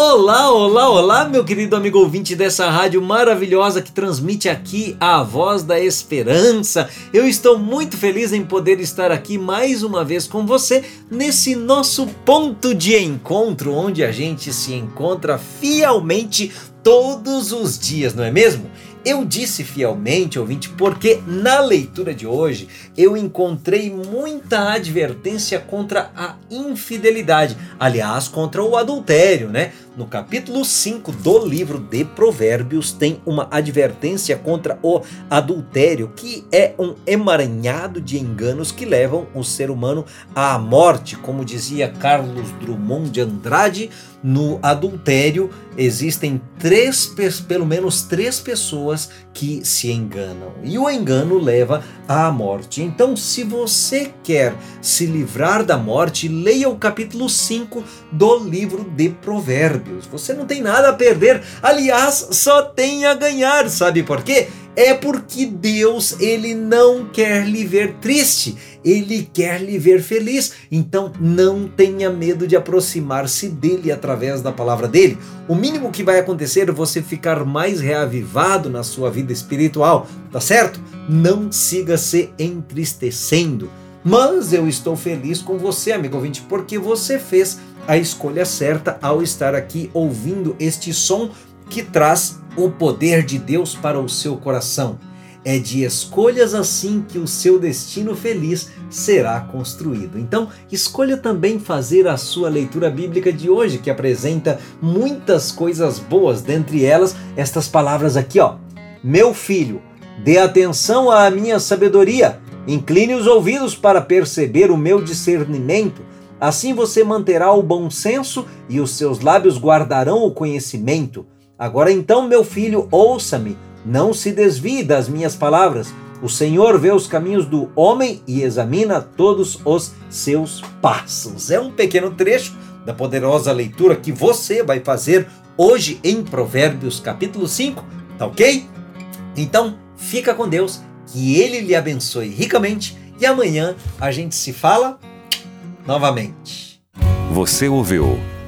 Olá, olá, olá, meu querido amigo ouvinte dessa rádio maravilhosa que transmite aqui a voz da esperança. Eu estou muito feliz em poder estar aqui mais uma vez com você nesse nosso ponto de encontro, onde a gente se encontra fielmente todos os dias, não é mesmo? Eu disse fielmente, ouvinte, porque na leitura de hoje eu encontrei muita advertência contra a infidelidade, aliás, contra o adultério, né? No capítulo 5 do livro de Provérbios tem uma advertência contra o adultério, que é um emaranhado de enganos que levam o ser humano à morte, como dizia Carlos Drummond de Andrade, no adultério existem três, pelo menos três pessoas que se enganam. E o engano leva à morte. Então, se você quer se livrar da morte, leia o capítulo 5 do livro de Provérbios. Você não tem nada a perder, aliás, só tem a ganhar. Sabe por quê? É porque Deus ele não quer lhe ver triste, ele quer lhe ver feliz. Então não tenha medo de aproximar-se dele através da palavra dele. O mínimo que vai acontecer é você ficar mais reavivado na sua vida espiritual, tá certo? Não siga se entristecendo. Mas eu estou feliz com você, amigo ouvinte, porque você fez a escolha certa ao estar aqui ouvindo este som que traz o poder de Deus para o seu coração. É de escolhas assim que o seu destino feliz será construído. Então, escolha também fazer a sua leitura bíblica de hoje, que apresenta muitas coisas boas, dentre elas estas palavras aqui, ó: Meu filho, dê atenção à minha sabedoria, incline os ouvidos para perceber o meu discernimento. Assim você manterá o bom senso e os seus lábios guardarão o conhecimento. Agora então, meu filho, ouça-me, não se desvie das minhas palavras. O Senhor vê os caminhos do homem e examina todos os seus passos. É um pequeno trecho da poderosa leitura que você vai fazer hoje em Provérbios capítulo 5, tá ok? Então, fica com Deus, que Ele lhe abençoe ricamente e amanhã a gente se fala novamente. Você ouviu